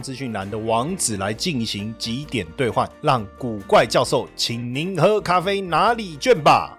资讯栏的网址来进行几点兑换，让古怪教授请您喝咖啡拿礼券吧。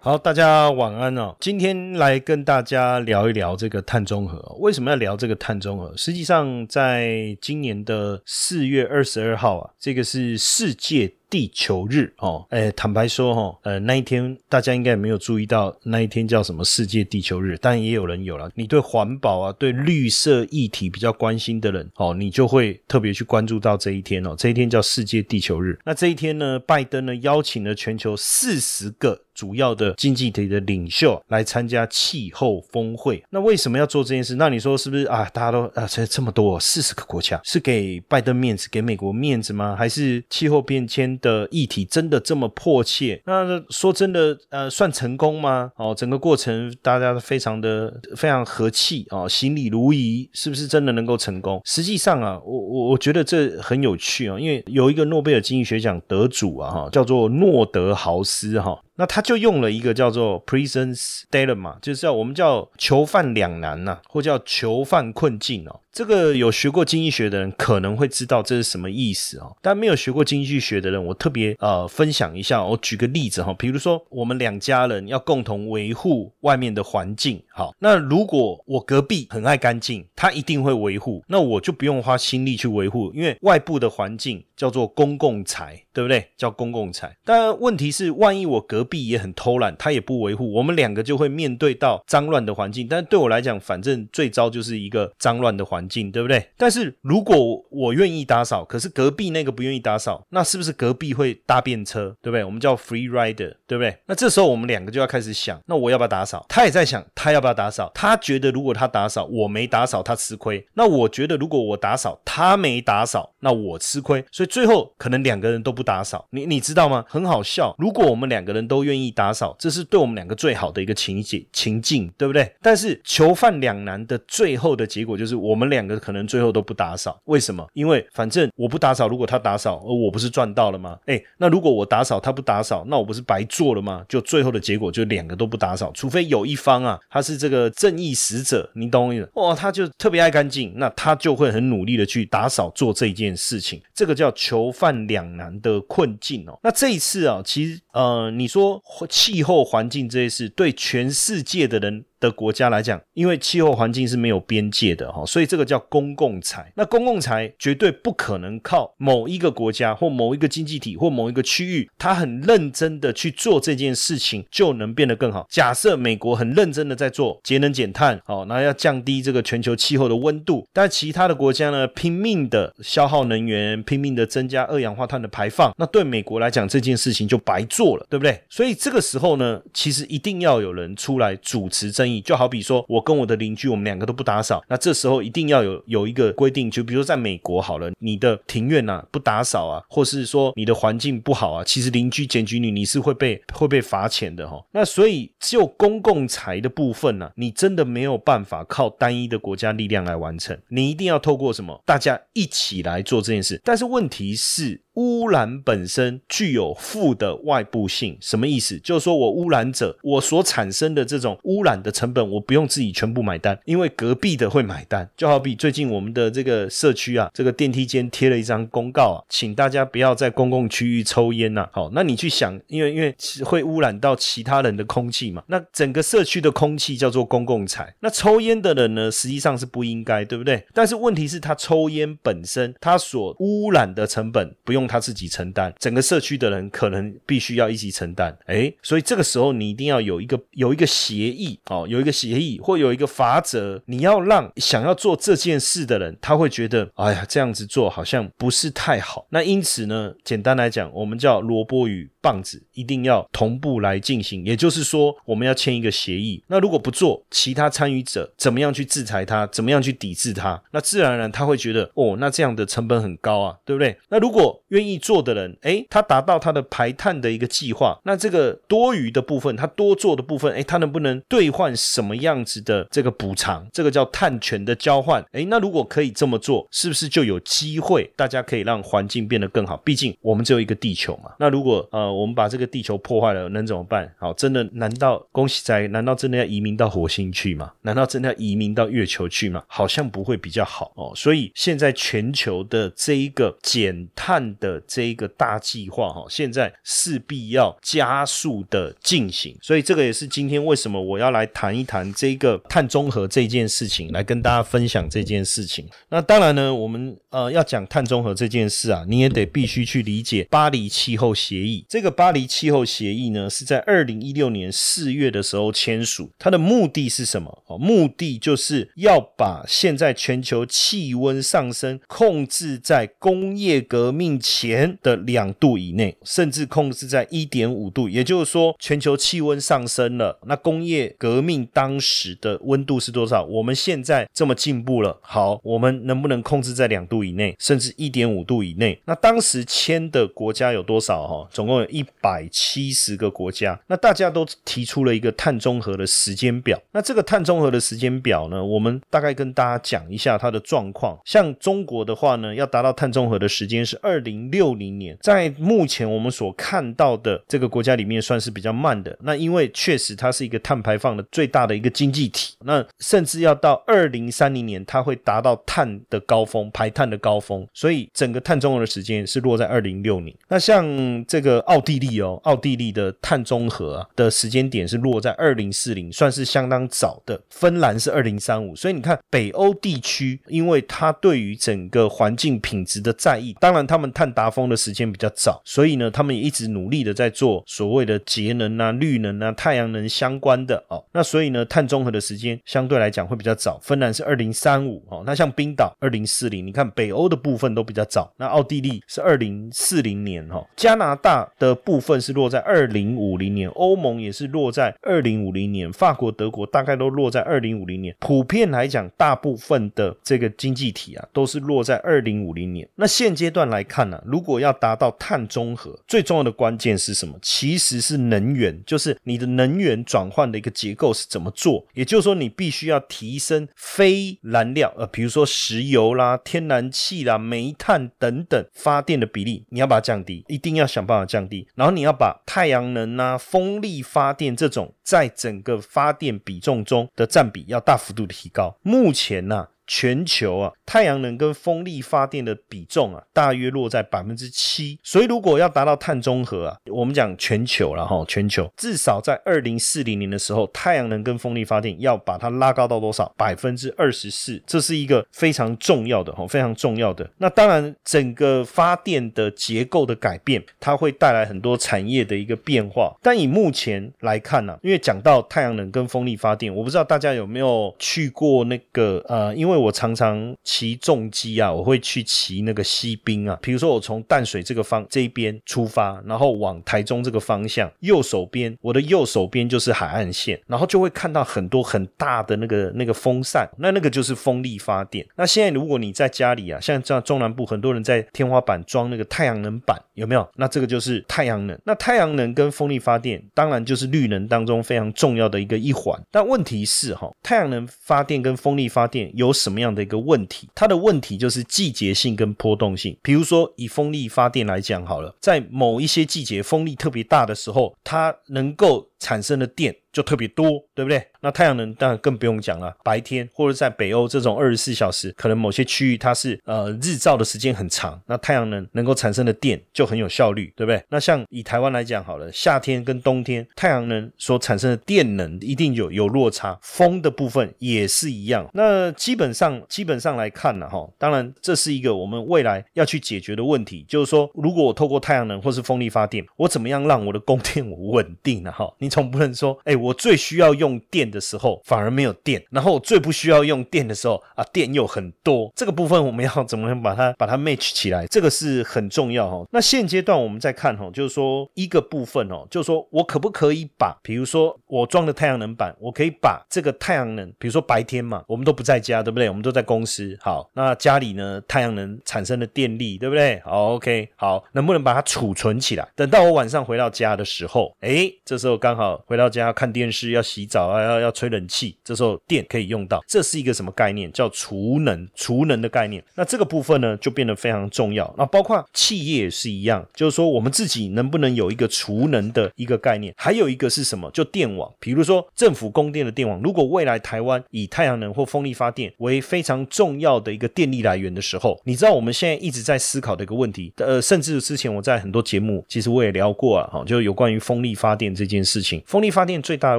好，大家晚安哦。今天来跟大家聊一聊这个碳中和。为什么要聊这个碳中和？实际上，在今年的四月二十二号啊，这个是世界地球日哦。哎，坦白说哈，呃，那一天大家应该也没有注意到那一天叫什么世界地球日，但也有人有了。你对环保啊，对绿色议题比较关心的人哦，你就会特别去关注到这一天哦。这一天叫世界地球日。那这一天呢，拜登呢邀请了全球四十个。主要的经济体的领袖来参加气候峰会，那为什么要做这件事？那你说是不是啊？大家都啊，这这么多四十个国家，是给拜登面子，给美国面子吗？还是气候变迁的议题真的这么迫切？那说真的，呃，算成功吗？哦，整个过程大家都非常的非常和气啊，行礼如仪，是不是真的能够成功？实际上啊，我我我觉得这很有趣啊，因为有一个诺贝尔经济学奖得主啊，哈，叫做诺德豪斯哈。那他就用了一个叫做 prison's dilemma，就是叫我们叫囚犯两难呐，或叫囚犯困境哦。这个有学过经济学的人可能会知道这是什么意思哦，但没有学过经济学的人，我特别呃分享一下。我举个例子哈，比如说我们两家人要共同维护外面的环境，好，那如果我隔壁很爱干净，他一定会维护，那我就不用花心力去维护，因为外部的环境叫做公共财，对不对？叫公共财。但问题是，万一我隔壁也很偷懒，他也不维护，我们两个就会面对到脏乱的环境。但对我来讲，反正最糟就是一个脏乱的环。环境对不对？但是如果我愿意打扫，可是隔壁那个不愿意打扫，那是不是隔壁会搭便车？对不对？我们叫 free rider，对不对？那这时候我们两个就要开始想，那我要不要打扫？他也在想，他要不要打扫？他觉得如果他打扫，我没打扫，他吃亏。那我觉得如果我打扫，他没打扫，那我吃亏。所以最后可能两个人都不打扫。你你知道吗？很好笑。如果我们两个人都都愿意打扫，这是对我们两个最好的一个情景情境，对不对？但是囚犯两难的最后的结果就是我们。两个可能最后都不打扫，为什么？因为反正我不打扫，如果他打扫，而我不是赚到了吗？哎，那如果我打扫，他不打扫，那我不是白做了吗？就最后的结果就两个都不打扫，除非有一方啊，他是这个正义使者，你懂我意思？哇，他就特别爱干净，那他就会很努力的去打扫做这件事情，这个叫囚犯两难的困境哦。那这一次啊，其实呃，你说气候环境这些事，对全世界的人。的国家来讲，因为气候环境是没有边界的哈，所以这个叫公共财。那公共财绝对不可能靠某一个国家或某一个经济体或某一个区域，他很认真的去做这件事情就能变得更好。假设美国很认真的在做节能减碳，好，那要降低这个全球气候的温度，但其他的国家呢，拼命的消耗能源，拼命的增加二氧化碳的排放，那对美国来讲这件事情就白做了，对不对？所以这个时候呢，其实一定要有人出来主持争。你就好比说，我跟我的邻居，我们两个都不打扫，那这时候一定要有有一个规定，就比如说在美国好了，你的庭院呐不打扫啊，或是说你的环境不好啊，其实邻居检举你，你是会被会被罚钱的哈。那所以就公共财的部分呢，你真的没有办法靠单一的国家力量来完成，你一定要透过什么，大家一起来做这件事。但是问题是。污染本身具有负的外部性，什么意思？就是说我污染者，我所产生的这种污染的成本，我不用自己全部买单，因为隔壁的会买单。就好比最近我们的这个社区啊，这个电梯间贴了一张公告啊，请大家不要在公共区域抽烟呐。好，那你去想，因为因为会污染到其他人的空气嘛，那整个社区的空气叫做公共财。那抽烟的人呢，实际上是不应该，对不对？但是问题是，他抽烟本身，他所污染的成本不用。他自己承担，整个社区的人可能必须要一起承担。哎，所以这个时候你一定要有一个有一个协议哦，有一个协议或有一个法则，你要让想要做这件事的人，他会觉得，哎呀，这样子做好像不是太好。那因此呢，简单来讲，我们叫萝卜与。棒子一定要同步来进行，也就是说，我们要签一个协议。那如果不做，其他参与者怎么样去制裁他？怎么样去抵制他？那自然而然他会觉得，哦，那这样的成本很高啊，对不对？那如果愿意做的人，诶，他达到他的排碳的一个计划，那这个多余的部分，他多做的部分，诶，他能不能兑换什么样子的这个补偿？这个叫碳权的交换。诶，那如果可以这么做，是不是就有机会？大家可以让环境变得更好。毕竟我们只有一个地球嘛。那如果呃，我们把这个地球破坏了，能怎么办？好，真的？难道恭喜仔？难道真的要移民到火星去吗？难道真的要移民到月球去吗？好像不会比较好哦。所以现在全球的这一个减碳的这一个大计划哈，现在势必要加速的进行。所以这个也是今天为什么我要来谈一谈这个碳中和这件事情，来跟大家分享这件事情。那当然呢，我们呃要讲碳中和这件事啊，你也得必须去理解巴黎气候协议。这这个巴黎气候协议呢，是在二零一六年四月的时候签署，它的目的是什么？哦，目的就是要把现在全球气温上升控制在工业革命前的两度以内，甚至控制在一点五度。也就是说，全球气温上升了，那工业革命当时的温度是多少？我们现在这么进步了，好，我们能不能控制在两度以内，甚至一点五度以内？那当时签的国家有多少？哈，总共有一百七十个国家。那大家都提出了一个碳中和的时间表。那这个碳中和的时间表呢？我们大概跟大家讲一下它的状况。像中国的话呢，要达到碳中和的时间是二零六零年，在目前我们所看到的这个国家里面算是比较慢的。那因为确实它是一个碳排放的最大的一个经济体，那甚至要到二零三零年，它会达到碳的高峰，排碳的高峰。所以整个碳中和的时间是落在二零六零。那像这个澳奥地利哦，奥地利的碳中和的时间点是落在二零四零，算是相当早的。芬兰是二零三五，所以你看北欧地区，因为它对于整个环境品质的在意，当然他们碳达峰的时间比较早，所以呢，他们也一直努力的在做所谓的节能啊、绿能啊、太阳能相关的哦。那所以呢，碳中和的时间相对来讲会比较早。芬兰是二零三五哦，那像冰岛二零四零，你看北欧的部分都比较早。那奥地利是二零四零年哈，加拿大的的部分是落在二零五零年，欧盟也是落在二零五零年，法国、德国大概都落在二零五零年。普遍来讲，大部分的这个经济体啊，都是落在二零五零年。那现阶段来看呢，如果要达到碳中和，最重要的关键是什么？其实是能源，就是你的能源转换的一个结构是怎么做。也就是说，你必须要提升非燃料，呃，比如说石油啦、天然气啦、煤炭等等发电的比例，你要把它降低，一定要想办法降低。然后你要把太阳能啊、风力发电这种在整个发电比重中的占比要大幅度的提高。目前呢？全球啊，太阳能跟风力发电的比重啊，大约落在百分之七。所以如果要达到碳中和啊，我们讲全球了哈，全球至少在二零四零年的时候，太阳能跟风力发电要把它拉高到多少？百分之二十四，这是一个非常重要的哈，非常重要的。那当然，整个发电的结构的改变，它会带来很多产业的一个变化。但以目前来看呢，因为讲到太阳能跟风力发电，我不知道大家有没有去过那个呃，因为我常常骑重机啊，我会去骑那个西滨啊。比如说，我从淡水这个方这一边出发，然后往台中这个方向，右手边，我的右手边就是海岸线，然后就会看到很多很大的那个那个风扇，那那个就是风力发电。那现在如果你在家里啊，像这样中南部很多人在天花板装那个太阳能板，有没有？那这个就是太阳能。那太阳能跟风力发电，当然就是绿能当中非常重要的一个一环。但问题是哈，太阳能发电跟风力发电有什？什么样的一个问题？它的问题就是季节性跟波动性。比如说以风力发电来讲好了，在某一些季节风力特别大的时候，它能够产生的电就特别多，对不对？那太阳能当然更不用讲了，白天或者在北欧这种二十四小时，可能某些区域它是呃日照的时间很长，那太阳能能够产生的电就很有效率，对不对？那像以台湾来讲好了，夏天跟冬天太阳能所产生的电能一定有有落差，风的部分也是一样。那 基本上基本上来看呢，哈，当然这是一个我们未来要去解决的问题，就是说如果我透过太阳能或是风力发电，我怎么样让我的供电 稳定呢？哈，你你总不能说，哎，我最需要用电的时候反而没有电，然后我最不需要用电的时候啊，电又很多。这个部分我们要怎么能把它 把它 match 起来？这个是很重要哈。那现阶段我们再看哈，就是说一个部分哦，就是说我可不可以把，比如说我装的太阳能板，我可以把这个太阳能，比如说白天嘛，我们都不在家，对不对？我们都在公司。好，那家里呢，太阳能产生的电力，对不对？好，OK，好，能不能把它储存起来？等到我晚上回到家的时候，哎，这时候刚好回到家要看电视、要洗澡啊，要要吹冷气，这时候电可以用到。这是一个什么概念？叫储能，储能的概念。那这个部分呢，就变得非常重要。那包括企业也是一样，就是说我们自己能不能有一个储能的一个概念？还有一个是什么？就电网，比如说政府供电的电网。如果未来台湾以太阳能或风力发电为非常重要的一个电力来源的时候，你知道我们现在一直在思考的一个问题，呃，甚至之前我在很多节目其实我也聊过啊，哈，就有关于风力发电这件事情。风力发电最大的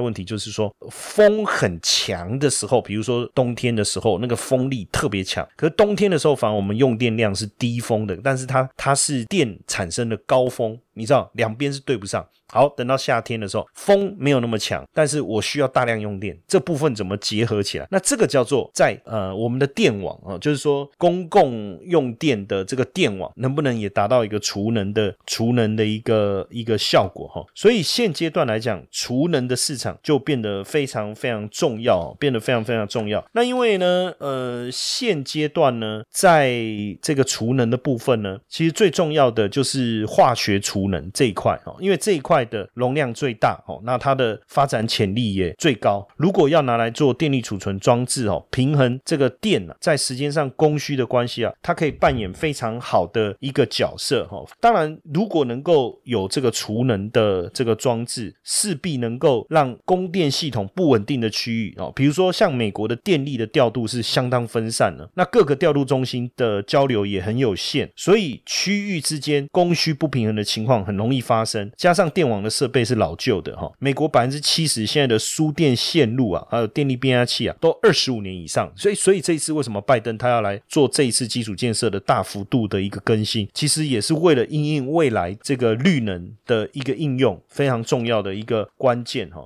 问题就是说，风很强的时候，比如说冬天的时候，那个风力特别强。可是冬天的时候，反而我们用电量是低风的，但是它它是电产生的高峰。你知道两边是对不上。好，等到夏天的时候，风没有那么强，但是我需要大量用电，这部分怎么结合起来？那这个叫做在呃我们的电网啊，就是说公共用电的这个电网能不能也达到一个储能的储能的一个一个效果哈？所以现阶段来讲，储能的市场就变得非常非常重要，变得非常非常重要。那因为呢，呃，现阶段呢，在这个储能的部分呢，其实最重要的就是化学储。储能这一块哦，因为这一块的容量最大哦，那它的发展潜力也最高。如果要拿来做电力储存装置哦，平衡这个电呢，在时间上供需的关系啊，它可以扮演非常好的一个角色哈。当然，如果能够有这个储能的这个装置，势必能够让供电系统不稳定的区域哦，比如说像美国的电力的调度是相当分散的，那各个调度中心的交流也很有限，所以区域之间供需不平衡的情况。况很容易发生，加上电网的设备是老旧的哈。美国百分之七十现在的输电线路啊，还有电力变压器啊，都二十五年以上。所以，所以这一次为什么拜登他要来做这一次基础建设的大幅度的一个更新，其实也是为了应应未来这个绿能的一个应用，非常重要的一个关键哈。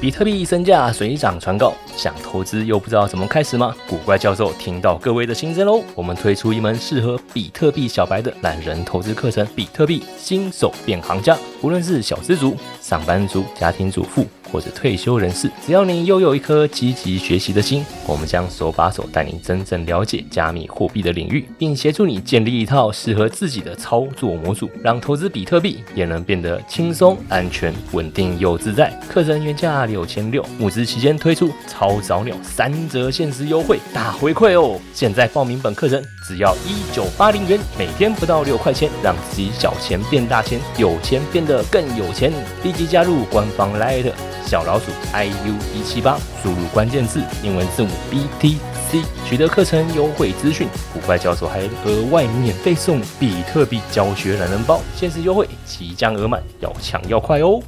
比特币身价水涨船高，想投资又不知道怎么开始吗？古怪教授听到各位的心声喽，我们推出一门适合比特币小白的懒人投资课程——比特币新手变行家，无论是小资族、上班族、家庭主妇。或者退休人士，只要你拥有一颗积极学习的心，我们将手把手带你真正了解加密货币的领域，并协助你建立一套适合自己的操作模组，让投资比特币也能变得轻松、安全、稳定又自在。课程原价六千六，募资期间推出超早鸟三折限时优惠，大回馈哦！现在报名本课程只要一九八零元，每天不到六块钱，让自己小钱变大钱，有钱变得更有钱。立即加入官方来的。小老鼠 i u 一七八，输入关键字英文字母 b t c，取得课程优惠资讯。古怪教授还额外免费送比特币教学懒人包，限时优惠即将额满，要抢要快哦！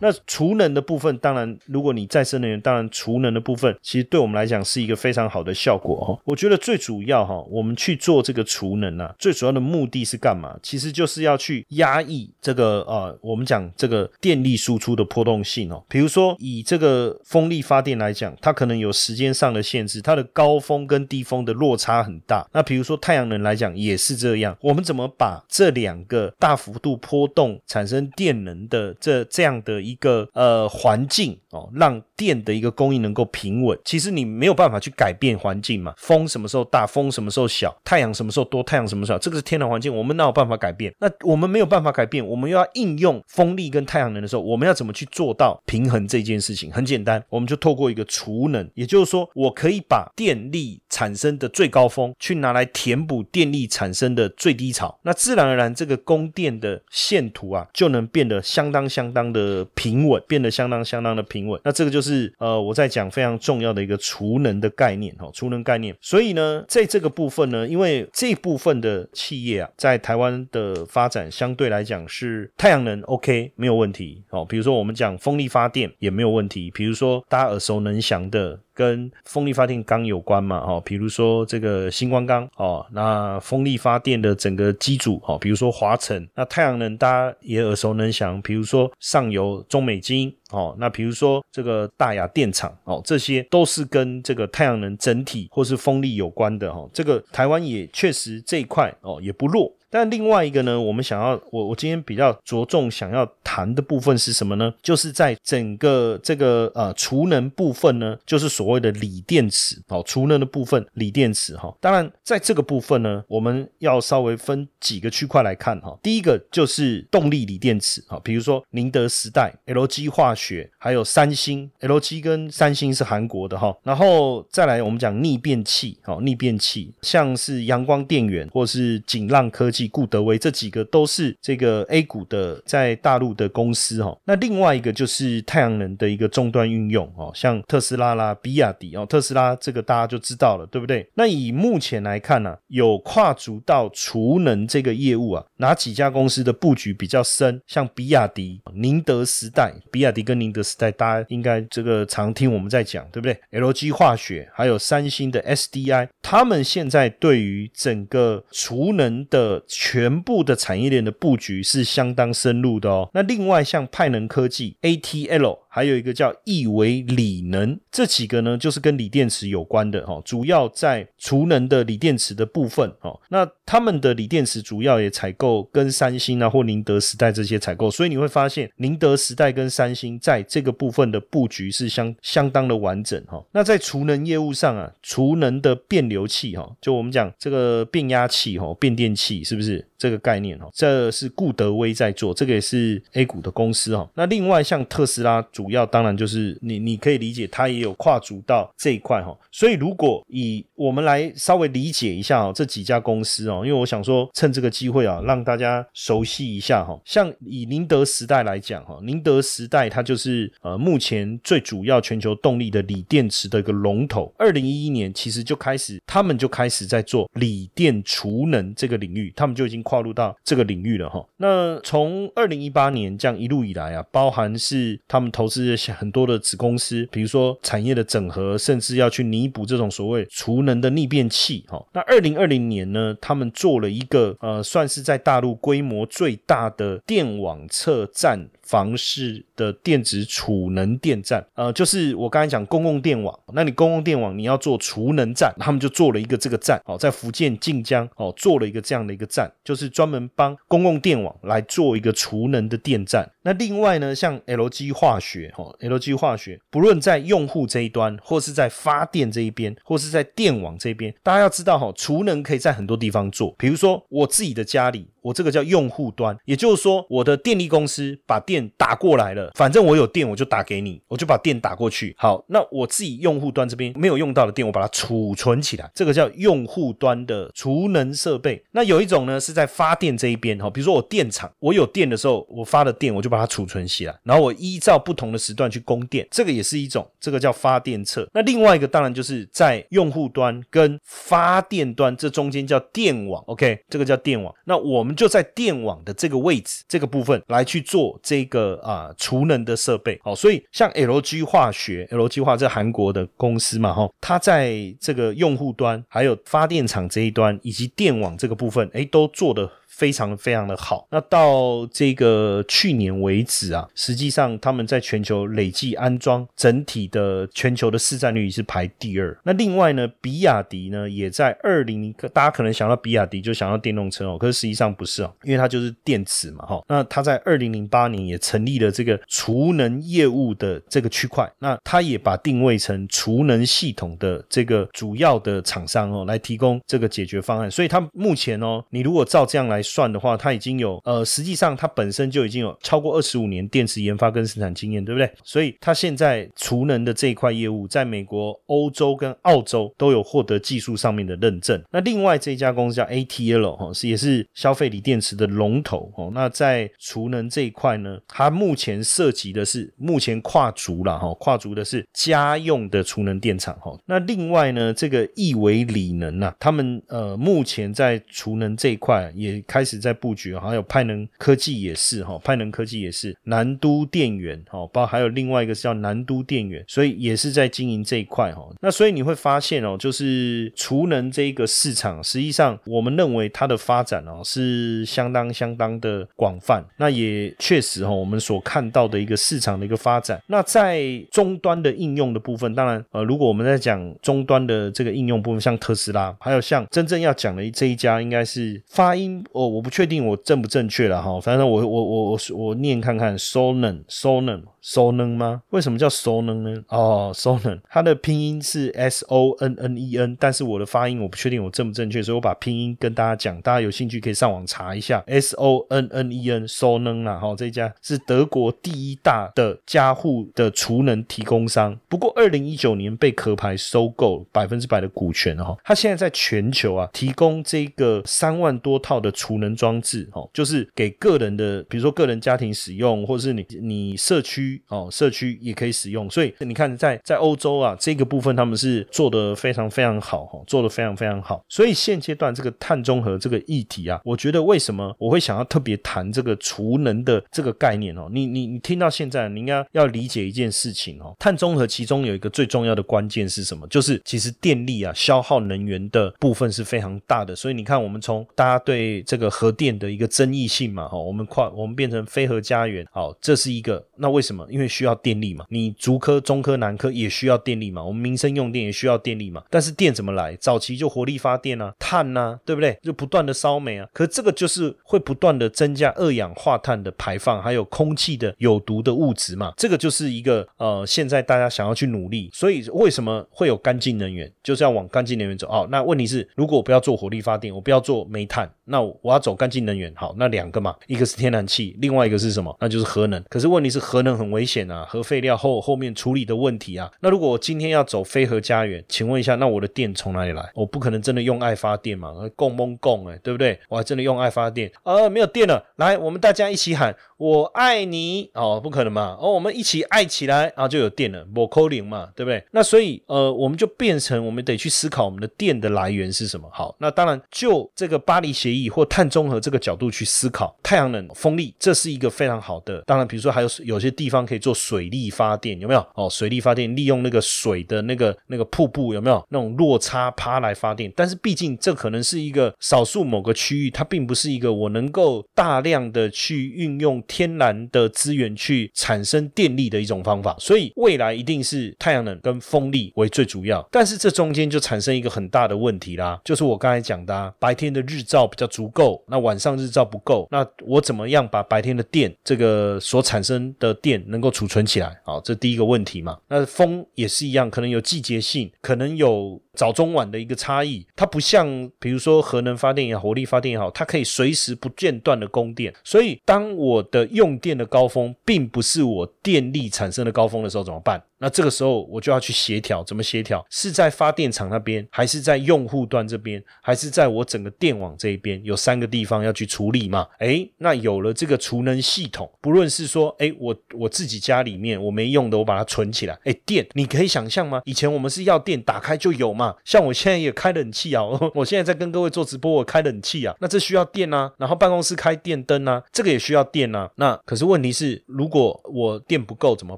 那储能的部分，当然，如果你再生能源，当然储能的部分，其实对我们来讲是一个非常好的效果哦。我觉得最主要哈，我们去做这个储能啊，最主要的目的是干嘛？其实就是要去压抑这个呃，我们讲这个电力输出的波动性哦。比如说以这个风力发电来讲，它可能有时间上的限制，它的高峰跟低峰的落差很大。那比如说太阳能来讲也是这样，我们怎么把这两个大幅度波动产生电能的这这样的？一个呃环境哦，让电的一个供应能够平稳。其实你没有办法去改变环境嘛，风什么时候大，风什么时候小，太阳什么时候多，太阳什么时候少，这个是天然环境，我们哪有办法改变？那我们没有办法改变，我们又要应用风力跟太阳能的时候，我们要怎么去做到平衡这件事情？很简单，我们就透过一个储能，也就是说，我可以把电力产生的最高峰去拿来填补电力产生的最低潮，那自然而然这个供电的线图啊，就能变得相当相当的。平稳变得相当相当的平稳，那这个就是呃我在讲非常重要的一个储能的概念哈，储能概念。所以呢，在这个部分呢，因为这部分的企业啊，在台湾的发展相对来讲是太阳能 OK 没有问题哦，比如说我们讲风力发电也没有问题，比如说大家耳熟能详的。跟风力发电钢有关嘛，哦，比如说这个星光钢哦，那风力发电的整个机组哦，比如说华晨，那太阳能大家也耳熟能详，比如说上游中美金哦，那比如说这个大雅电厂哦，这些都是跟这个太阳能整体或是风力有关的哈，这个台湾也确实这一块哦也不弱。但另外一个呢，我们想要我我今天比较着重想要谈的部分是什么呢？就是在整个这个呃储能部分呢，就是所谓的锂电池哦，储能的部分锂电池哈。当然在这个部分呢，我们要稍微分几个区块来看哈。第一个就是动力锂电池啊，比如说宁德时代、LG 化学，还有三星，LG 跟三星是韩国的哈。然后再来我们讲逆变器哦，逆变器像是阳光电源或是景浪科技。固德威这几个都是这个 A 股的在大陆的公司哈，那另外一个就是太阳能的一个终端运用哦，像特斯拉啦、比亚迪哦，特斯拉这个大家就知道了，对不对？那以目前来看呢，有跨足到储能这个业务啊，哪几家公司的布局比较深？像比亚迪、宁德时代，比亚迪跟宁德时代大家应该这个常听我们在讲，对不对？LG 化学还有三星的 SDI，他们现在对于整个储能的全部的产业链的布局是相当深入的哦。那另外像派能科技 ATL。还有一个叫亿维锂能，这几个呢就是跟锂电池有关的哈，主要在储能的锂电池的部分哦。那他们的锂电池主要也采购跟三星啊或宁德时代这些采购，所以你会发现宁德时代跟三星在这个部分的布局是相相当的完整哈。那在储能业务上啊，储能的变流器哈，就我们讲这个变压器哈，变电器是不是这个概念哦？这是固德威在做，这个也是 A 股的公司哈。那另外像特斯拉。主要当然就是你，你可以理解它也有跨足到这一块哈，所以如果以我们来稍微理解一下哦，这几家公司哦，因为我想说趁这个机会啊，让大家熟悉一下哈。像以宁德时代来讲哈，宁德时代它就是呃目前最主要全球动力的锂电池的一个龙头。二零一一年其实就开始，他们就开始在做锂电储能这个领域，他们就已经跨入到这个领域了哈。那从二零一八年这样一路以来啊，包含是他们投是很多的子公司，比如说产业的整合，甚至要去弥补这种所谓储能的逆变器。哈，那二零二零年呢，他们做了一个呃，算是在大陆规模最大的电网测站。房式的电子储能电站，呃，就是我刚才讲公共电网，那你公共电网你要做储能站，他们就做了一个这个站，哦，在福建晋江哦做了一个这样的一个站，就是专门帮公共电网来做一个储能的电站。那另外呢，像 LG 化学，哈，LG 化学不论在用户这一端，或是在发电这一边，或是在电网这边，大家要知道哈，储能可以在很多地方做，比如说我自己的家里。我这个叫用户端，也就是说，我的电力公司把电打过来了，反正我有电，我就打给你，我就把电打过去。好，那我自己用户端这边没有用到的电，我把它储存起来，这个叫用户端的储能设备。那有一种呢，是在发电这一边哈，比如说我电厂，我有电的时候，我发的电我就把它储存起来，然后我依照不同的时段去供电，这个也是一种，这个叫发电侧。那另外一个当然就是在用户端跟发电端这中间叫电网，OK，这个叫电网。那我们。就在电网的这个位置、这个部分来去做这个啊储能的设备，好，所以像 LG 化学、LG 化这韩国的公司嘛，哈，它在这个用户端、还有发电厂这一端以及电网这个部分，哎，都做的。非常非常的好。那到这个去年为止啊，实际上他们在全球累计安装整体的全球的市占率是排第二。那另外呢，比亚迪呢也在二零，大家可能想到比亚迪就想到电动车哦，可是实际上不是哦，因为它就是电池嘛哈。那它在二零零八年也成立了这个储能业务的这个区块，那它也把定位成储能系统的这个主要的厂商哦，来提供这个解决方案。所以它目前哦，你如果照这样来。算的话，它已经有呃，实际上它本身就已经有超过二十五年电池研发跟生产经验，对不对？所以它现在储能的这一块业务，在美国、欧洲跟澳洲都有获得技术上面的认证。那另外这一家公司叫 ATL 哈，是也是消费锂电池的龙头哦。那在储能这一块呢，它目前涉及的是目前跨足了哈，跨足的是家用的储能电厂哈。那另外呢，这个亿维锂能呐，他们呃目前在储能这一块也。开始在布局，还有派能科技也是哈，派能科技也是南都电源哈，包还有另外一个是叫南都电源，所以也是在经营这一块哈。那所以你会发现哦，就是储能这一个市场，实际上我们认为它的发展哦是相当相当的广泛。那也确实哈，我们所看到的一个市场的一个发展。那在终端的应用的部分，当然呃，如果我们在讲终端的这个应用部分，像特斯拉，还有像真正要讲的这一家，应该是发音我，我不确定我正不正确了哈。反正我我我我我念看看，Sonnen，Sonnen。收能吗？为什么叫收能呢？哦，收能，它的拼音是 S O N N E N，但是我的发音我不确定我正不正确，所以我把拼音跟大家讲，大家有兴趣可以上网查一下 S O N N E N，收能啊，哈，这家是德国第一大的家户的储能提供商。不过二零一九年被壳牌收购百分之百的股权哈，它现在在全球啊提供这个三万多套的储能装置，哦，就是给个人的，比如说个人家庭使用，或者是你你社区。哦，社区也可以使用，所以你看，在在欧洲啊，这个部分他们是做的非常非常好哈，做的非常非常好。所以现阶段这个碳中和这个议题啊，我觉得为什么我会想要特别谈这个储能的这个概念哦？你你你听到现在，你应该要理解一件事情哦，碳中和其中有一个最重要的关键是什么？就是其实电力啊，消耗能源的部分是非常大的。所以你看，我们从大家对这个核电的一个争议性嘛，哈，我们跨我们变成非核家园，好，这是一个。那为什么？因为需要电力嘛，你竹科、中科、南科也需要电力嘛，我们民生用电也需要电力嘛。但是电怎么来？早期就火力发电啊，碳呐，对不对？就不断的烧煤啊。可这个就是会不断的增加二氧化碳的排放，还有空气的有毒的物质嘛。这个就是一个呃，现在大家想要去努力，所以为什么会有干净能源？就是要往干净能源走。哦，那问题是，如果我不要做火力发电，我不要做煤炭，那我要走干净能源。好，那两个嘛，一个是天然气，另外一个是什么？那就是核能。可是问题是，核能很危险。啊，核废料后后面处理的问题啊，那如果我今天要走非核家园，请问一下，那我的电从哪里来？我不可能真的用爱发电嘛，供蒙供哎，对不对？我还真的用爱发电，呃，没有电了，来，我们大家一起喊我爱你哦，不可能嘛，哦，我们一起爱起来，然后就有电了，我扣零嘛，对不对？那所以呃，我们就变成我们得去思考我们的电的来源是什么。好，那当然就这个巴黎协议或碳中和这个角度去思考，太阳能、风力，这是一个非常好的。当然，比如说还有有些地方可以做。水力发电有没有？哦，水力发电利用那个水的那个那个瀑布有没有那种落差趴来发电？但是毕竟这可能是一个少数某个区域，它并不是一个我能够大量的去运用天然的资源去产生电力的一种方法。所以未来一定是太阳能跟风力为最主要。但是这中间就产生一个很大的问题啦，就是我刚才讲的，白天的日照比较足够，那晚上日照不够，那我怎么样把白天的电这个所产生的电能够储存起来，好，这第一个问题嘛。那风也是一样，可能有季节性，可能有。早中晚的一个差异，它不像比如说核能发电也好，火力发电也好，它可以随时不间断的供电。所以，当我的用电的高峰并不是我电力产生的高峰的时候，怎么办？那这个时候我就要去协调，怎么协调？是在发电厂那边，还是在用户端这边，还是在我整个电网这一边？有三个地方要去处理嘛？哎，那有了这个储能系统，不论是说，哎，我我自己家里面我没用的，我把它存起来。哎，电，你可以想象吗？以前我们是要电打开就有嘛。像我现在也开冷气啊，我现在在跟各位做直播，我开冷气啊，那这需要电啊，然后办公室开电灯啊，这个也需要电啊。那可是问题是，如果我电不够怎么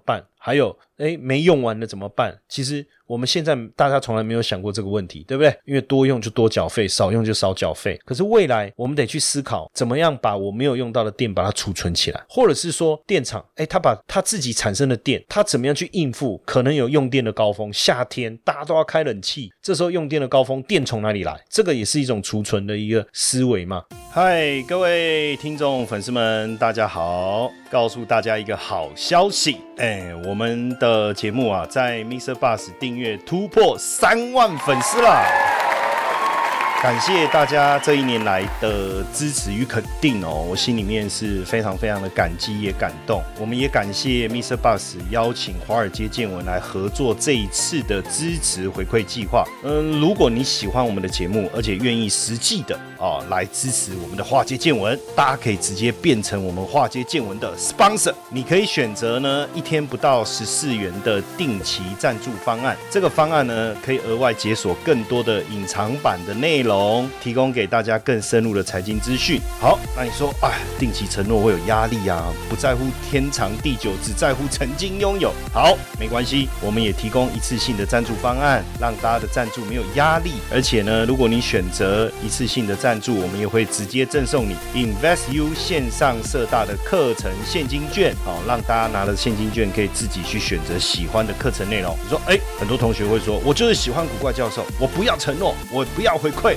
办？还有，哎，没用完了怎么办？其实我们现在大家从来没有想过这个问题，对不对？因为多用就多缴费，少用就少缴费。可是未来我们得去思考，怎么样把我没有用到的电把它储存起来，或者是说电厂，哎，它把它自己产生的电，它怎么样去应付可能有用电的高峰？夏天大家都要开冷气，这时候用电的高峰，电从哪里来？这个也是一种储存的一个思维嘛。嗨，各位听众粉丝们，大家好！告诉大家一个好消息，哎，我们的节目啊，在 Mr. Bus 订阅突破三万粉丝了。感谢大家这一年来的支持与肯定哦，我心里面是非常非常的感激也感动。我们也感谢 Mr. Bus 邀请华尔街见闻来合作这一次的支持回馈计划。嗯，如果你喜欢我们的节目，而且愿意实际的啊来支持我们的华街见闻，大家可以直接变成我们华街见闻的 sponsor。你可以选择呢一天不到十四元的定期赞助方案，这个方案呢可以额外解锁更多的隐藏版的内容。提供给大家更深入的财经资讯。好，那你说，哎，定期承诺会有压力啊？不在乎天长地久，只在乎曾经拥有。好，没关系，我们也提供一次性的赞助方案，让大家的赞助没有压力。而且呢，如果你选择一次性的赞助，我们也会直接赠送你 InvestU 线上社大的课程现金券，好，让大家拿了现金券可以自己去选择喜欢的课程内容。你说，哎，很多同学会说，我就是喜欢古怪教授，我不要承诺，我不要回馈，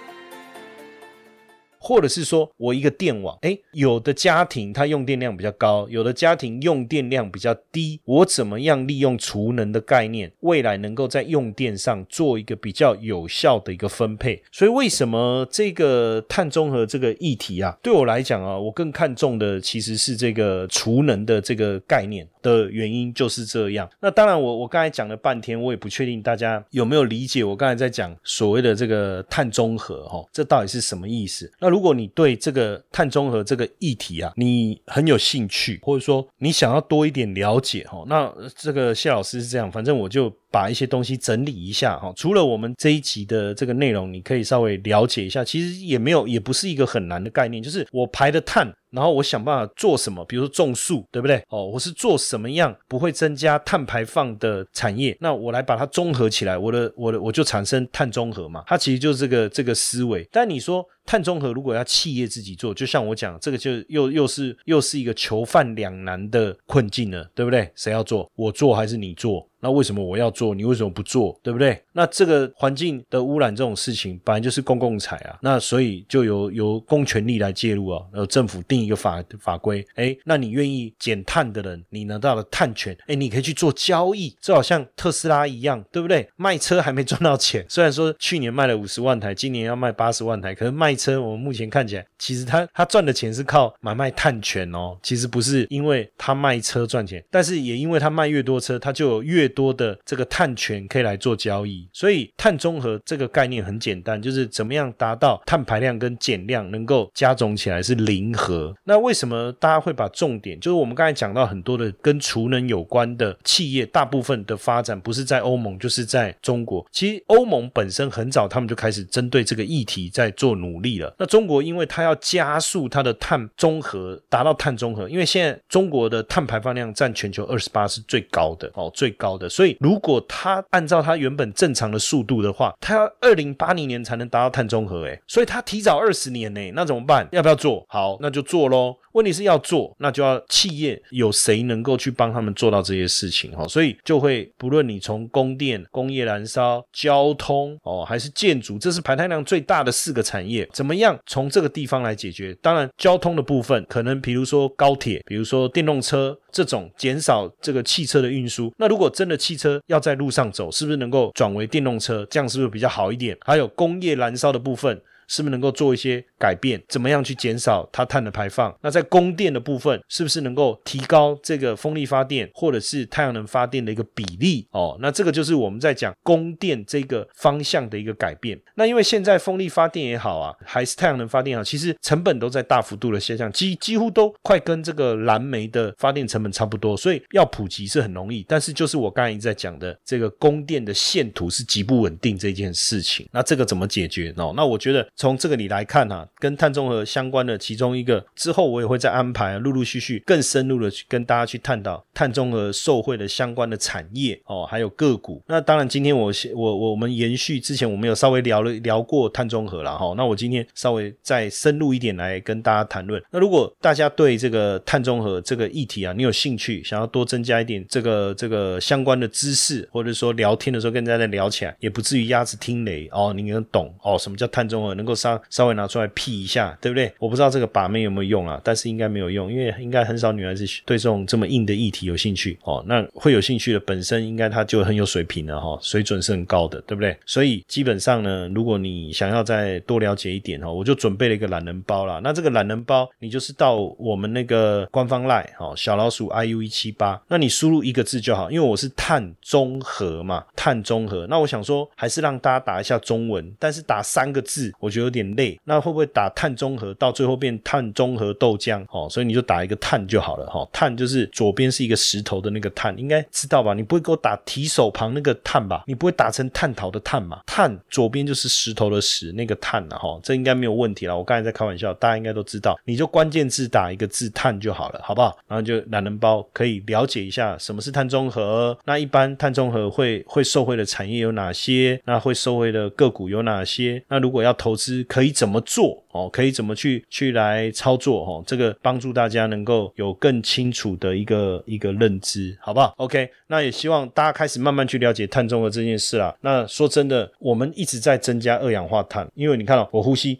或者是说我一个电网，哎，有的家庭它用电量比较高，有的家庭用电量比较低，我怎么样利用储能的概念，未来能够在用电上做一个比较有效的一个分配？所以为什么这个碳中和这个议题啊，对我来讲啊，我更看重的其实是这个储能的这个概念的原因就是这样。那当然，我我刚才讲了半天，我也不确定大家有没有理解我刚才在讲所谓的这个碳中和哈，这到底是什么意思？那如果你对这个碳中和这个议题啊，你很有兴趣，或者说你想要多一点了解哈，那这个谢老师是这样，反正我就把一些东西整理一下哈。除了我们这一集的这个内容，你可以稍微了解一下，其实也没有，也不是一个很难的概念，就是我排的碳，然后我想办法做什么，比如说种树，对不对？哦，我是做什么样不会增加碳排放的产业，那我来把它综合起来，我的我的我就产生碳中和嘛，它其实就是这个这个思维。但你说。碳中和如果要企业自己做，就像我讲，这个就又又是又是一个囚犯两难的困境了，对不对？谁要做？我做还是你做？那为什么我要做？你为什么不做？对不对？那这个环境的污染这种事情，本来就是公共财啊。那所以就由由公权力来介入啊，然后政府定一个法法规。哎，那你愿意减碳的人，你拿到了碳权，哎，你可以去做交易。这好像特斯拉一样，对不对？卖车还没赚到钱，虽然说去年卖了五十万台，今年要卖八十万台，可是卖车我们目前看起来，其实他他赚的钱是靠买卖碳权哦。其实不是因为他卖车赚钱，但是也因为他卖越多车，他就有越多的这个碳权可以来做交易，所以碳中和这个概念很简单，就是怎么样达到碳排量跟减量能够加总起来是零和。那为什么大家会把重点，就是我们刚才讲到很多的跟储能有关的企业，大部分的发展不是在欧盟，就是在中国。其实欧盟本身很早，他们就开始针对这个议题在做努力了。那中国因为它要加速它的碳中和，达到碳中和，因为现在中国的碳排放量占全球二十八是最高的哦，最高所以。如果它按照它原本正常的速度的话，它要二零八零年才能达到碳中和，诶，所以它提早二十年呢，那怎么办？要不要做好？那就做喽。问题是要做，那就要企业有谁能够去帮他们做到这些事情哈，所以就会不论你从供电、工业燃烧、交通哦，还是建筑，这是排碳量最大的四个产业，怎么样从这个地方来解决？当然，交通的部分可能比如说高铁，比如说电动车这种减少这个汽车的运输。那如果真的汽车要在路上走，是不是能够转为电动车？这样是不是比较好一点？还有工业燃烧的部分。是不是能够做一些改变？怎么样去减少它碳的排放？那在供电的部分，是不是能够提高这个风力发电或者是太阳能发电的一个比例？哦，那这个就是我们在讲供电这个方向的一个改变。那因为现在风力发电也好啊，还是太阳能发电也好，其实成本都在大幅度的下降，几几乎都快跟这个蓝煤的发电成本差不多，所以要普及是很容易。但是就是我刚才一直在讲的这个供电的线图是极不稳定这件事情，那这个怎么解决？哦，那我觉得。从这个你来看哈，跟碳中和相关的其中一个，之后我也会再安排，陆陆续续更深入的去跟大家去探讨碳中和受惠的相关的产业哦，还有个股。那当然，今天我我我们延续之前我们有稍微聊了聊过碳中和了哈，那我今天稍微再深入一点来跟大家谈论。那如果大家对这个碳中和这个议题啊，你有兴趣，想要多增加一点这个这个相关的知识，或者说聊天的时候跟大家聊起来，也不至于鸭子听雷哦，你能懂哦，什么叫碳中和，能够。稍稍微拿出来 P 一下，对不对？我不知道这个把妹有没有用啊，但是应该没有用，因为应该很少女孩子对这种这么硬的议题有兴趣哦。那会有兴趣的本身应该他就很有水平了哈，水准是很高的，对不对？所以基本上呢，如果你想要再多了解一点哈，我就准备了一个懒人包啦。那这个懒人包，你就是到我们那个官方 line 哦，小老鼠 iu 一七八，那你输入一个字就好，因为我是碳中和嘛，碳中和。那我想说，还是让大家打一下中文，但是打三个字，我觉得有点累。那会不会打碳中和到最后变碳中和豆浆？哦，所以你就打一个碳就好了哈。碳就是左边是一个石头的那个碳，应该知道吧？你不会给我打提手旁那个碳吧？你不会打成探讨的碳嘛？碳左边就是石头的石，那个碳了哈，这应该没有问题了。我刚才在开玩笑，大家应该都知道。你就关键字打一个字碳就好了，好不好？然后就懒人包可以了解一下什么是碳中和。那一般碳中和会会受惠的产业有哪些？那会受惠的个股有哪些？那如果要投资，可以怎么做？哦，可以怎么去去来操作？哦，这个帮助大家能够有更清楚的一个一个认知，好不好？OK，那也希望大家开始慢慢去了解碳中和这件事啦。那说真的，我们一直在增加二氧化碳，因为你看到我呼吸。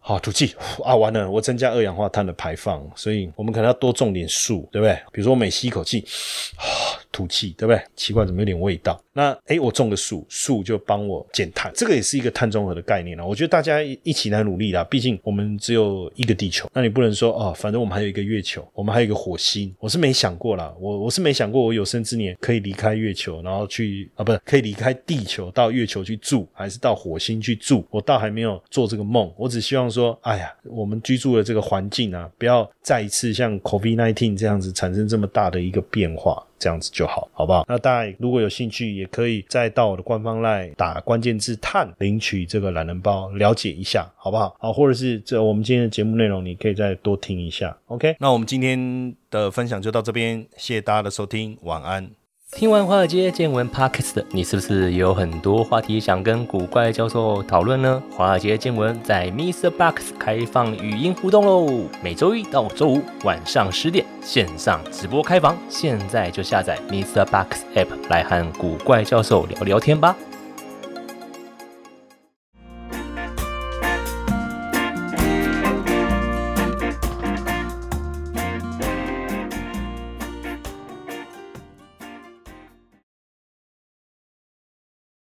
好，吐气啊，完了，我增加二氧化碳的排放，所以我们可能要多种点树，对不对？比如说我每吸一口气，吐气，对不对？奇怪，怎么有点味道？那诶，我种个树，树就帮我减碳，这个也是一个碳中和的概念了。我觉得大家一起来努力啦，毕竟我们只有一个地球，那你不能说哦，反正我们还有一个月球，我们还有一个火星。我是没想过啦，我我是没想过我有生之年可以离开月球，然后去啊，不是可以离开地球到月球去住，还是到火星去住？我倒还没有做这个梦，我只希望说，哎呀，我们居住的这个环境啊，不要再一次像 COVID-19 这样子产生这么大的一个变化。这样子就好，好不好？那大家如果有兴趣，也可以再到我的官方来打关键字“碳”领取这个懒人包，了解一下，好不好？好，或者是这我们今天的节目内容，你可以再多听一下。OK，那我们今天的分享就到这边，谢谢大家的收听，晚安。听完华尔街见闻 Podcast 你，是不是有很多话题想跟古怪教授讨论呢？华尔街见闻在 Mr. Box 开放语音互动喽，每周一到周五晚上十点线上直播开房，现在就下载 Mr. Box App 来和古怪教授聊聊天吧。